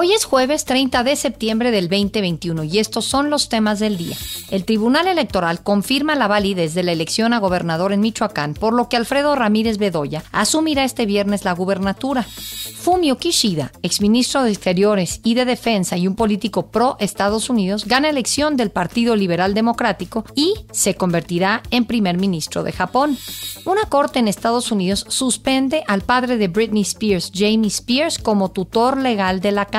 Hoy es jueves 30 de septiembre del 2021 y estos son los temas del día. El Tribunal Electoral confirma la validez de la elección a gobernador en Michoacán, por lo que Alfredo Ramírez Bedoya asumirá este viernes la gubernatura. Fumio Kishida, exministro de Exteriores y de Defensa y un político pro Estados Unidos, gana elección del Partido Liberal Democrático y se convertirá en primer ministro de Japón. Una corte en Estados Unidos suspende al padre de Britney Spears, Jamie Spears, como tutor legal de la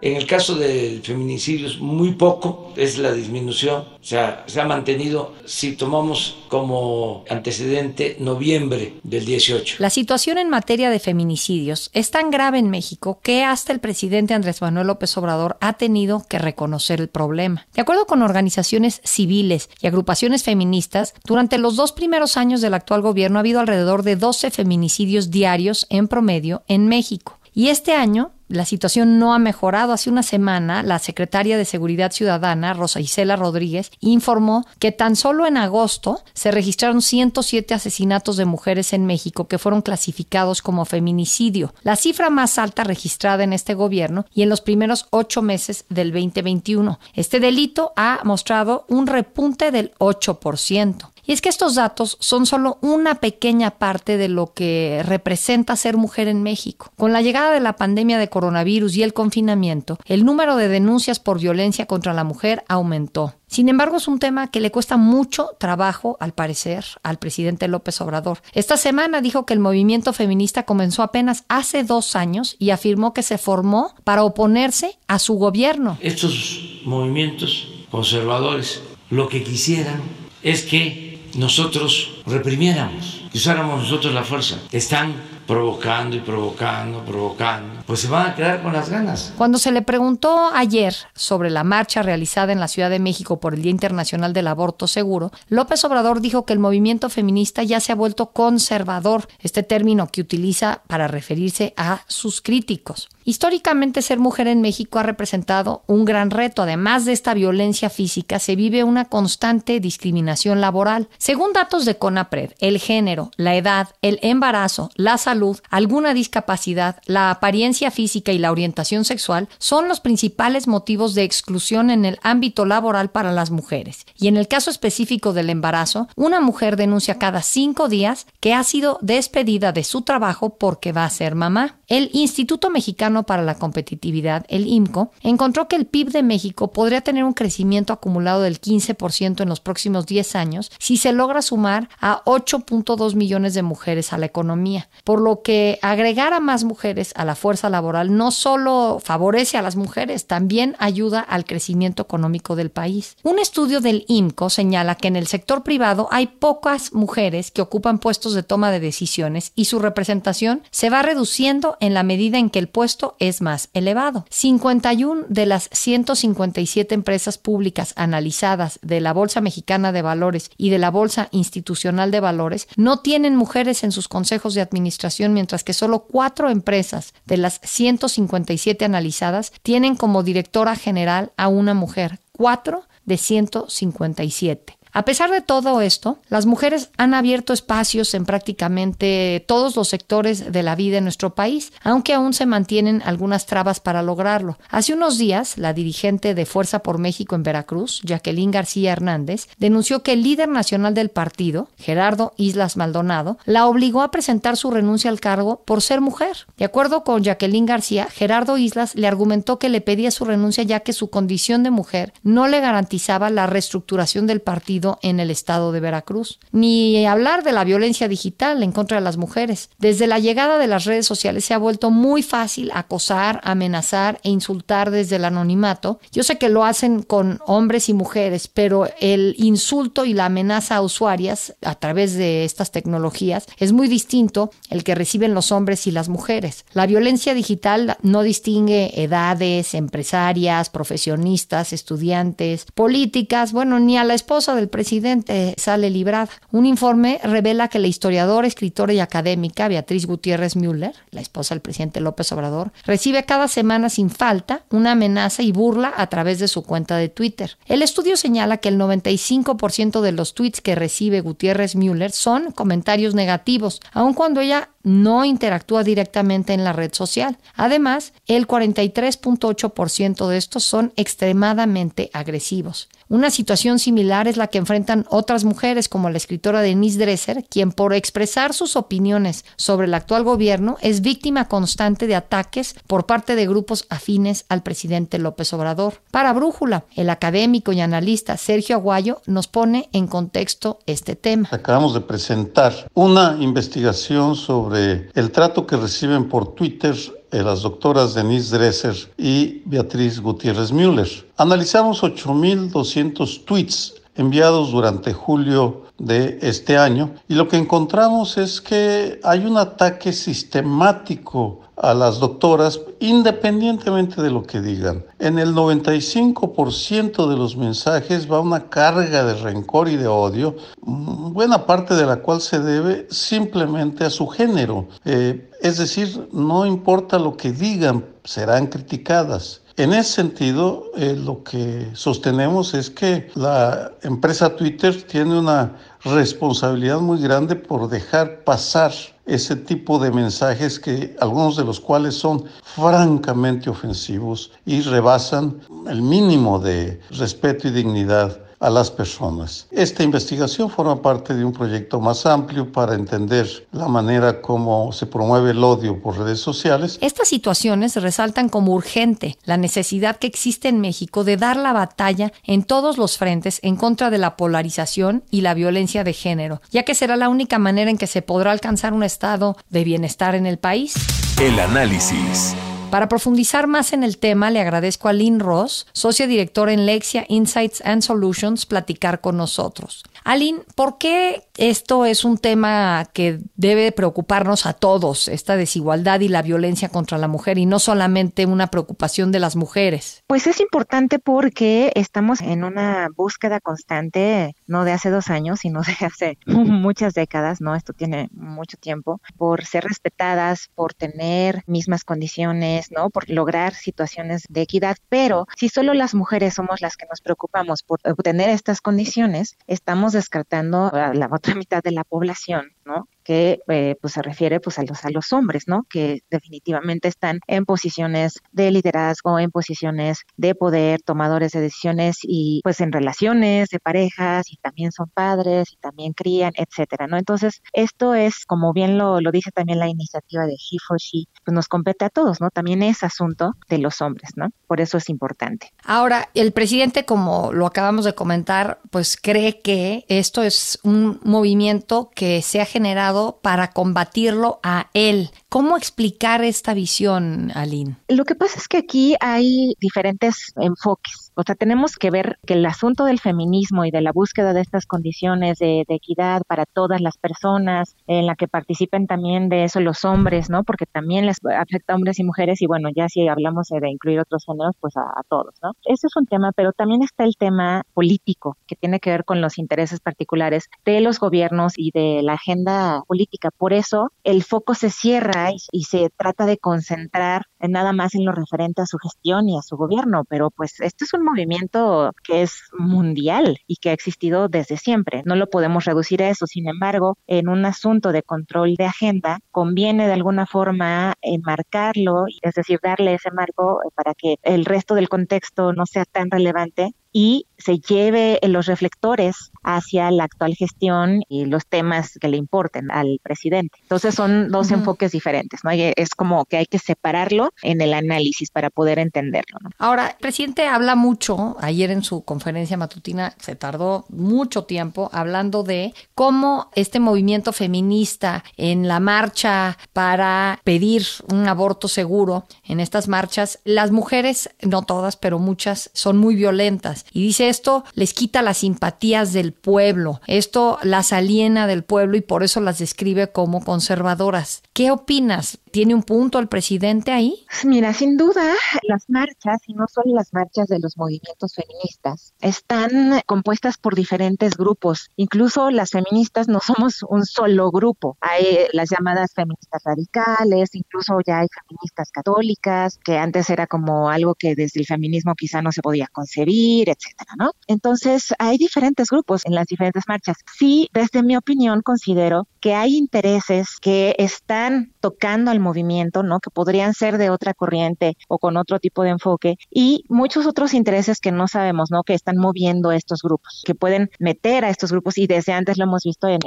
En el caso del feminicidio es muy poco, es la disminución, o sea, se ha mantenido si tomamos como antecedente noviembre del 18. La situación en materia de feminicidios es tan grave en México que hasta el presidente Andrés Manuel López Obrador ha tenido que reconocer el problema. De acuerdo con organizaciones civiles y agrupaciones feministas, durante los dos primeros años del actual gobierno ha habido alrededor de 12 feminicidios diarios en promedio en México. Y este año la situación no ha mejorado. Hace una semana, la secretaria de Seguridad Ciudadana, Rosa Isela Rodríguez, informó que tan solo en agosto se registraron 107 asesinatos de mujeres en México que fueron clasificados como feminicidio, la cifra más alta registrada en este gobierno y en los primeros ocho meses del 2021. Este delito ha mostrado un repunte del 8%. Y es que estos datos son solo una pequeña parte de lo que representa ser mujer en México. Con la llegada de la pandemia de coronavirus y el confinamiento, el número de denuncias por violencia contra la mujer aumentó. Sin embargo, es un tema que le cuesta mucho trabajo, al parecer, al presidente López Obrador. Esta semana dijo que el movimiento feminista comenzó apenas hace dos años y afirmó que se formó para oponerse a su gobierno. Estos movimientos conservadores lo que quisieran es que nosotros reprimiéramos, y usáramos nosotros la fuerza. Están provocando y provocando, provocando, pues se van a quedar con las ganas. Cuando se le preguntó ayer sobre la marcha realizada en la Ciudad de México por el Día Internacional del Aborto Seguro, López Obrador dijo que el movimiento feminista ya se ha vuelto conservador, este término que utiliza para referirse a sus críticos. Históricamente ser mujer en México ha representado un gran reto. Además de esta violencia física, se vive una constante discriminación laboral. Según datos de CONAPRED, el género, la edad, el embarazo, la salud, alguna discapacidad, la apariencia física y la orientación sexual son los principales motivos de exclusión en el ámbito laboral para las mujeres. Y en el caso específico del embarazo, una mujer denuncia cada cinco días que ha sido despedida de su trabajo porque va a ser mamá. El Instituto Mexicano para la Competitividad, el IMCO, encontró que el PIB de México podría tener un crecimiento acumulado del 15% en los próximos 10 años si se logra sumar a 8.2 millones de mujeres a la economía, por lo que agregar a más mujeres a la fuerza laboral no solo favorece a las mujeres, también ayuda al crecimiento económico del país. Un estudio del IMCO señala que en el sector privado hay pocas mujeres que ocupan puestos de toma de decisiones y su representación se va reduciendo en la medida en que el puesto es más elevado. 51 de las 157 empresas públicas analizadas de la Bolsa Mexicana de Valores y de la Bolsa Institucional de Valores no tienen mujeres en sus consejos de administración, mientras que solo cuatro empresas de las 157 analizadas tienen como directora general a una mujer. Cuatro de 157. A pesar de todo esto, las mujeres han abierto espacios en prácticamente todos los sectores de la vida en nuestro país, aunque aún se mantienen algunas trabas para lograrlo. Hace unos días, la dirigente de Fuerza por México en Veracruz, Jacqueline García Hernández, denunció que el líder nacional del partido, Gerardo Islas Maldonado, la obligó a presentar su renuncia al cargo por ser mujer. De acuerdo con Jacqueline García, Gerardo Islas le argumentó que le pedía su renuncia ya que su condición de mujer no le garantizaba la reestructuración del partido en el estado de Veracruz. Ni hablar de la violencia digital en contra de las mujeres. Desde la llegada de las redes sociales se ha vuelto muy fácil acosar, amenazar e insultar desde el anonimato. Yo sé que lo hacen con hombres y mujeres, pero el insulto y la amenaza a usuarias a través de estas tecnologías es muy distinto el que reciben los hombres y las mujeres. La violencia digital no distingue edades, empresarias, profesionistas, estudiantes, políticas, bueno, ni a la esposa del presidente sale librada. Un informe revela que la historiadora, escritora y académica Beatriz Gutiérrez Müller, la esposa del presidente López Obrador, recibe cada semana sin falta una amenaza y burla a través de su cuenta de Twitter. El estudio señala que el 95% de los tweets que recibe Gutiérrez Müller son comentarios negativos, aun cuando ella no interactúa directamente en la red social. Además, el 43.8% de estos son extremadamente agresivos. Una situación similar es la que enfrentan otras mujeres como la escritora Denise Dresser, quien por expresar sus opiniones sobre el actual gobierno es víctima constante de ataques por parte de grupos afines al presidente López Obrador. Para Brújula, el académico y analista Sergio Aguayo nos pone en contexto este tema. Acabamos de presentar una investigación sobre el trato que reciben por Twitter eh, las doctoras Denise Dresser y Beatriz Gutiérrez Müller. Analizamos 8.200 tweets enviados durante julio de este año y lo que encontramos es que hay un ataque sistemático a las doctoras independientemente de lo que digan. En el 95% de los mensajes va una carga de rencor y de odio, buena parte de la cual se debe simplemente a su género. Eh, es decir, no importa lo que digan, serán criticadas. En ese sentido, eh, lo que sostenemos es que la empresa Twitter tiene una responsabilidad muy grande por dejar pasar ese tipo de mensajes que algunos de los cuales son francamente ofensivos y rebasan el mínimo de respeto y dignidad a las personas. Esta investigación forma parte de un proyecto más amplio para entender la manera como se promueve el odio por redes sociales. Estas situaciones resaltan como urgente la necesidad que existe en México de dar la batalla en todos los frentes en contra de la polarización y la violencia de género, ya que será la única manera en que se podrá alcanzar un estado de bienestar en el país. El análisis. Para profundizar más en el tema, le agradezco a Lynn Ross, socia directora en Lexia Insights and Solutions, platicar con nosotros. Aline, ¿por qué esto es un tema que debe preocuparnos a todos, esta desigualdad y la violencia contra la mujer, y no solamente una preocupación de las mujeres? Pues es importante porque estamos en una búsqueda constante, no de hace dos años, sino de hace muchas décadas, ¿no? Esto tiene mucho tiempo, por ser respetadas, por tener mismas condiciones, ¿no? Por lograr situaciones de equidad, pero si solo las mujeres somos las que nos preocupamos por obtener estas condiciones, estamos descartando a la otra mitad de la población, ¿no? Que eh, pues se refiere pues a los a los hombres, ¿no? Que definitivamente están en posiciones de liderazgo, en posiciones de poder, tomadores de decisiones y pues en relaciones de parejas y también son padres y también crían, etcétera, ¿no? Entonces, esto es como bien lo, lo dice también la iniciativa de He for She, pues nos compete a todos, ¿no? También es asunto de los hombres, ¿no? Por eso es importante. Ahora, el presidente, como lo acabamos de comentar, pues cree que esto es un movimiento que se ha generado para combatirlo a él. ¿Cómo explicar esta visión, Aline? Lo que pasa es que aquí hay diferentes enfoques. O sea, tenemos que ver que el asunto del feminismo y de la búsqueda de estas condiciones de, equidad para todas las personas, en la que participen también de eso los hombres, ¿no? Porque también les afecta a hombres y mujeres y bueno, ya si hablamos de incluir otros géneros, pues a, todos, ¿no? Ese es un tema, pero también está el tema político, que tiene que ver con los intereses particulares de los gobiernos y de la agenda política. Por eso el foco se cierra y, se trata de concentrar en nada más en lo referente a su gestión y a su gobierno, pero pues este es un movimiento que es mundial y que ha existido desde siempre. No lo podemos reducir a eso. Sin embargo, en un asunto de control de agenda, conviene de alguna forma enmarcarlo, es decir, darle ese marco para que el resto del contexto no sea tan relevante y se lleve los reflectores hacia la actual gestión y los temas que le importen al presidente. Entonces son dos enfoques diferentes, ¿no? es como que hay que separarlo en el análisis para poder entenderlo. Ahora, el presidente habla mucho, ayer en su conferencia matutina se tardó mucho tiempo hablando de cómo este movimiento feminista en la marcha para pedir un aborto seguro, en estas marchas, las mujeres, no todas, pero muchas, son muy violentas Y dice esto les quita las simpatías del pueblo, esto las aliena del pueblo y por eso las describe como conservadoras. ¿Qué opinas? ¿Tiene un punto el presidente ahí? Mira, sin duda, las marchas, y no solo las marchas de los movimientos feministas, están compuestas por diferentes grupos. Incluso las feministas no somos un solo grupo. Hay las llamadas feministas radicales, incluso ya hay feministas católicas, que antes era como algo que desde el feminismo quizá no se podía concebir, etcétera, ¿no? Entonces, hay diferentes grupos en las diferentes marchas. Sí, desde mi opinión, considero que hay intereses que están tocando al movimiento, ¿no? Que podrían ser de otra corriente o con otro tipo de enfoque y muchos otros intereses que no sabemos, ¿no? Que están moviendo estos grupos, que pueden meter a estos grupos y desde antes lo hemos visto en,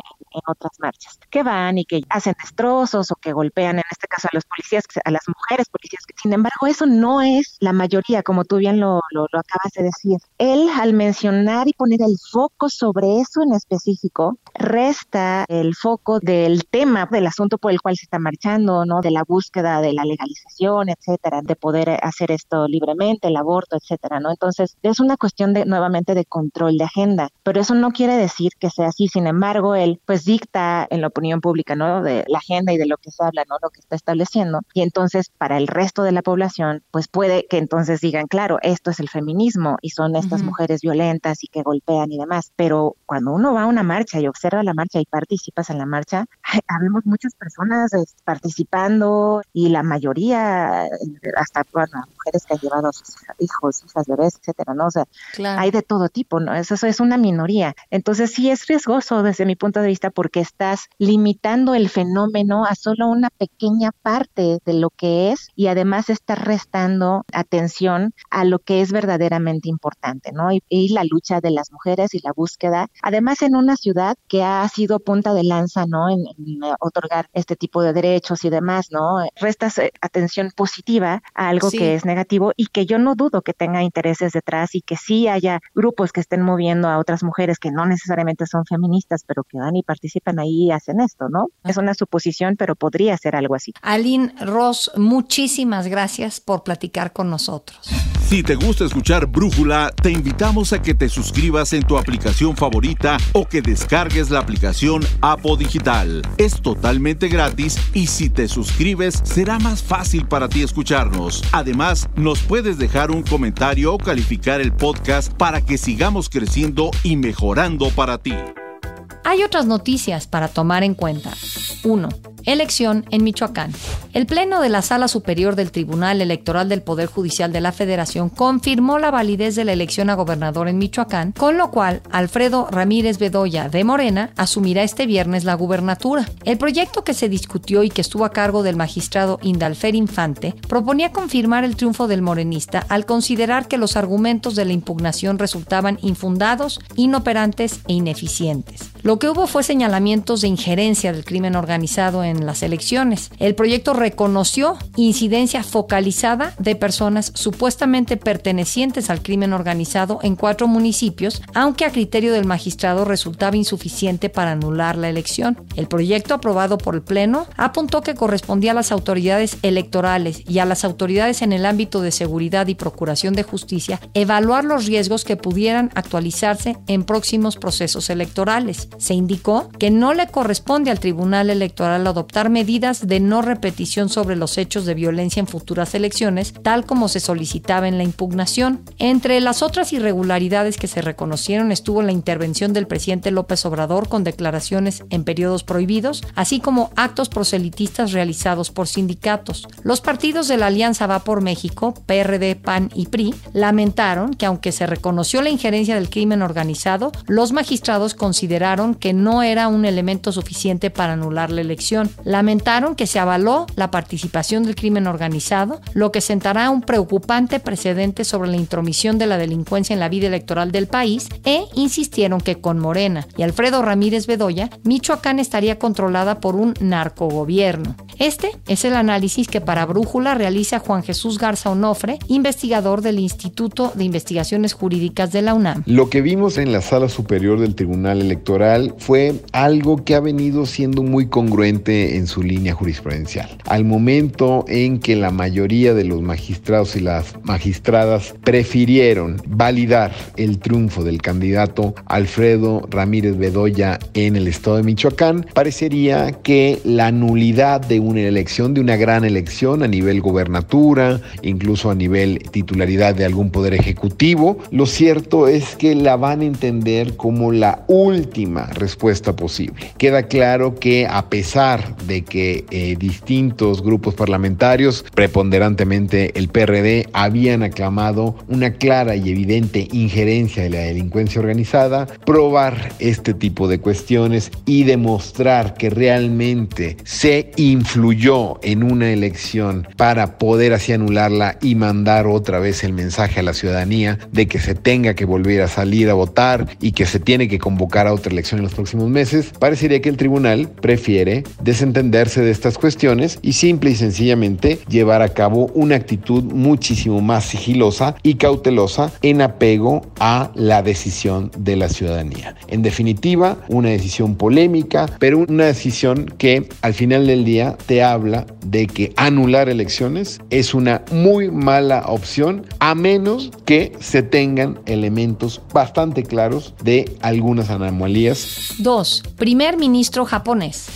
otras marchas, que van y que hacen destrozos o que golpean, en este caso a los policías, a las mujeres policías. Sin embargo, eso no es la mayoría, como tú bien lo, lo, lo acabas de decir. Él, al mencionar y poner el foco sobre eso en específico, resta el foco del tema, del asunto por el cual se está marchando, ¿no? De la búsqueda de la legalización, etcétera, de poder hacer esto libremente, el aborto, etcétera, ¿no? Entonces, es una cuestión de nuevamente de control de agenda, pero eso no quiere decir que sea así. Sin embargo, él pues dicta en la opinión pública, ¿no? De la agenda y de lo que se habla, ¿no? Lo que está estableciendo. Y entonces, para el resto de la población, pues puede que entonces digan, claro, esto es el feminismo y son estas mujeres violentas y que golpean y demás. Pero cuando uno va a una marcha y observa la marcha y participas en la marcha, habemos muchas personas participando y la mayoría, hasta bueno, mujeres que han llevado a sus hijos, hijas, bebés, etcétera, ¿no? O sea, hay de todo tipo, ¿no? Eso, eso es una minoría. Entonces sí es riesgoso desde mi punto de vista porque estás limitando el fenómeno a solo una pequeña parte de lo que es y además estás restando atención a lo que es verdaderamente importante, ¿no? Y, y la lucha de las mujeres y la búsqueda, además en una ciudad que ha sido punta de lanza, ¿no? En, otorgar este tipo de derechos y demás, ¿no? Restas eh, atención positiva a algo que es negativo y que yo no dudo que tenga intereses detrás y que sí haya grupos que estén moviendo a otras mujeres que no necesariamente son feministas, pero que van y participan ahí y hacen esto, ¿no? Es una suposición, pero podría ser algo así. Aline Ross, muchísimas gracias por platicar con nosotros. Si te gusta escuchar Brújula, te invitamos a que te suscribas en tu aplicación favorita o que descargues la aplicación Apo Digital. Es totalmente gratis y si te suscribes será más fácil para ti escucharnos. Además, nos puedes dejar un comentario o calificar el podcast para que sigamos creciendo y mejorando para ti. Hay otras noticias para tomar en cuenta. 1. Elección en Michoacán. El Pleno de la Sala Superior del Tribunal Electoral del Poder Judicial de la Federación confirmó la validez de la elección a gobernador en Michoacán, con lo cual Alfredo Ramírez Bedoya de Morena asumirá este viernes la gubernatura. El proyecto que se discutió y que estuvo a cargo del magistrado Indalfer Infante proponía confirmar el triunfo del morenista al considerar que los argumentos de la impugnación resultaban infundados, inoperantes e ineficientes. Lo que hubo fue señalamientos de injerencia del crimen organizado en las elecciones. El proyecto reconoció incidencia focalizada de personas supuestamente pertenecientes al crimen organizado en cuatro municipios, aunque a criterio del magistrado resultaba insuficiente para anular la elección. El proyecto aprobado por el Pleno apuntó que correspondía a las autoridades electorales y a las autoridades en el ámbito de seguridad y procuración de justicia evaluar los riesgos que pudieran actualizarse en próximos procesos electorales. Se indicó que no le corresponde al Tribunal Electoral adoptar medidas de no repetición sobre los hechos de violencia en futuras elecciones, tal como se solicitaba en la impugnación. Entre las otras irregularidades que se reconocieron estuvo la intervención del presidente López Obrador con declaraciones en periodos prohibidos, así como actos proselitistas realizados por sindicatos. Los partidos de la Alianza Va por México, PRD, PAN y PRI, lamentaron que aunque se reconoció la injerencia del crimen organizado, los magistrados consideraron que no era un elemento suficiente para anular la elección. Lamentaron que se avaló la participación del crimen organizado, lo que sentará un preocupante precedente sobre la intromisión de la delincuencia en la vida electoral del país e insistieron que con Morena y Alfredo Ramírez Bedoya, Michoacán estaría controlada por un narcogobierno. Este es el análisis que para Brújula realiza Juan Jesús Garza Onofre, investigador del Instituto de Investigaciones Jurídicas de la UNAM. Lo que vimos en la sala superior del Tribunal Electoral fue algo que ha venido siendo muy congruente en su línea jurisprudencial. Al momento en que la mayoría de los magistrados y las magistradas prefirieron validar el triunfo del candidato Alfredo Ramírez Bedoya en el estado de Michoacán, parecería que la nulidad de una elección, de una gran elección a nivel gobernatura, incluso a nivel titularidad de algún poder ejecutivo, lo cierto es que la van a entender como la última respuesta posible. Queda claro que a pesar de que eh, distintos grupos parlamentarios, preponderantemente el PRD, habían aclamado una clara y evidente injerencia de la delincuencia organizada, probar este tipo de cuestiones y demostrar que realmente se influyó en una elección para poder así anularla y mandar otra vez el mensaje a la ciudadanía de que se tenga que volver a salir a votar y que se tiene que convocar a otra elección en los próximos meses, parecería que el tribunal prefiere desentenderse de estas cuestiones y simple y sencillamente llevar a cabo una actitud muchísimo más sigilosa y cautelosa en apego a la decisión de la ciudadanía. En definitiva, una decisión polémica, pero una decisión que al final del día te habla de que anular elecciones es una muy mala opción a menos que se tengan elementos bastante claros de algunas anomalías. 2. Primer ministro japonés.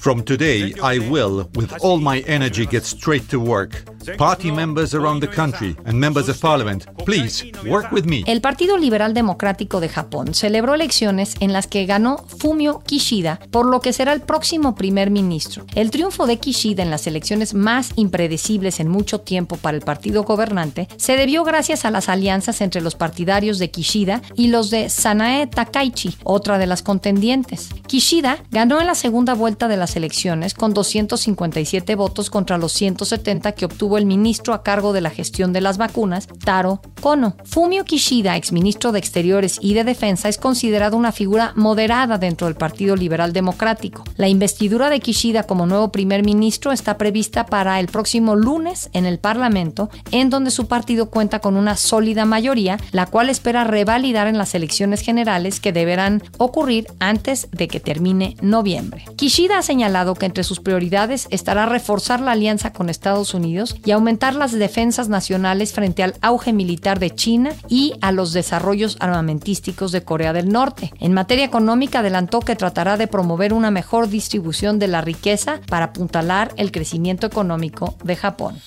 From today, I will, with all my energy, get straight to work. Party members around the country and members of parliament, please work with me. El Partido Liberal Democrático de Japón celebró elecciones en las que ganó Fumio Kishida, por lo que será el próximo primer ministro. El triunfo de Kishida en las elecciones más impredecibles en mucho tiempo para el partido gobernante se debió gracias a las alianzas entre los partidarios de Kishida y los de Sanae Takaichi, otra de las contendientes. Kishida ganó en la segunda vuelta de las elecciones con 257 votos contra los 170 que obtuvo el ministro a cargo de la gestión de las vacunas, Taro Kono. Fumio Kishida, exministro de Exteriores y de Defensa, es considerado una figura moderada dentro del Partido Liberal Democrático. La investidura de Kishida como nuevo primer ministro está prevista para el próximo lunes en el Parlamento, en donde su partido cuenta con una sólida mayoría, la cual espera revalidar en las elecciones generales que deberán ocurrir antes de que termine noviembre. Kishida ha señalado que entre sus prioridades estará reforzar la alianza con Estados Unidos y aumentar las defensas nacionales frente al auge militar de China y a los desarrollos armamentísticos de Corea del Norte. En materia económica adelantó que tratará de promover una mejor distribución de la riqueza para apuntalar el crecimiento económico de Japón.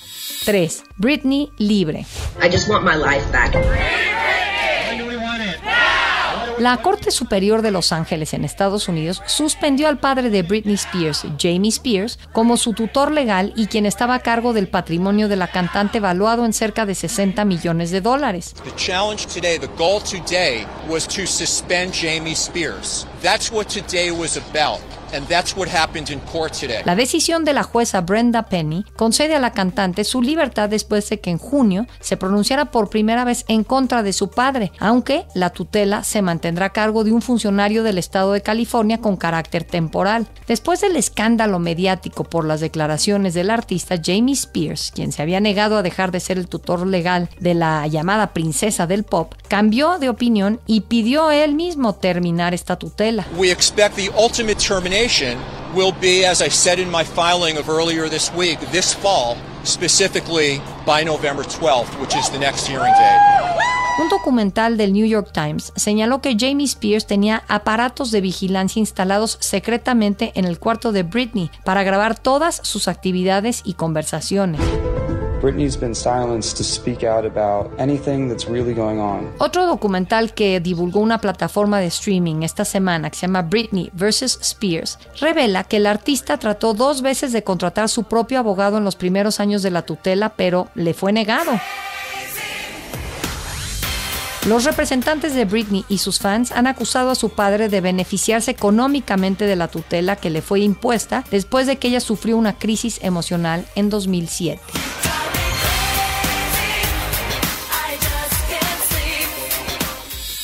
3. Britney libre. La Corte Superior de Los Ángeles en Estados Unidos suspendió al padre de Britney Spears, Jamie Spears, como su tutor legal y quien estaba a cargo del patrimonio de la cantante evaluado en cerca de 60 millones de dólares. Jamie Spears. That's what today was about. And that's what happened in court today. La decisión de la jueza Brenda Penny concede a la cantante su libertad después de que en junio se pronunciara por primera vez en contra de su padre, aunque la tutela se mantendrá a cargo de un funcionario del estado de California con carácter temporal. Después del escándalo mediático por las declaraciones del artista Jamie Spears, quien se había negado a dejar de ser el tutor legal de la llamada princesa del pop, cambió de opinión y pidió él mismo terminar esta tutela. We expect the ultimate termination will be, as I said in my filing of earlier this week, this fall, specifically by November 12th, which is the next hearing date. Un documental del New York Times señaló que Jamie Spears tenía aparatos de vigilancia instalados secretamente en el cuarto de Britney para grabar todas sus actividades y conversaciones. Otro documental que divulgó una plataforma de streaming esta semana que se llama Britney vs. Spears revela que el artista trató dos veces de contratar su propio abogado en los primeros años de la tutela, pero le fue negado. Los representantes de Britney y sus fans han acusado a su padre de beneficiarse económicamente de la tutela que le fue impuesta después de que ella sufrió una crisis emocional en 2007.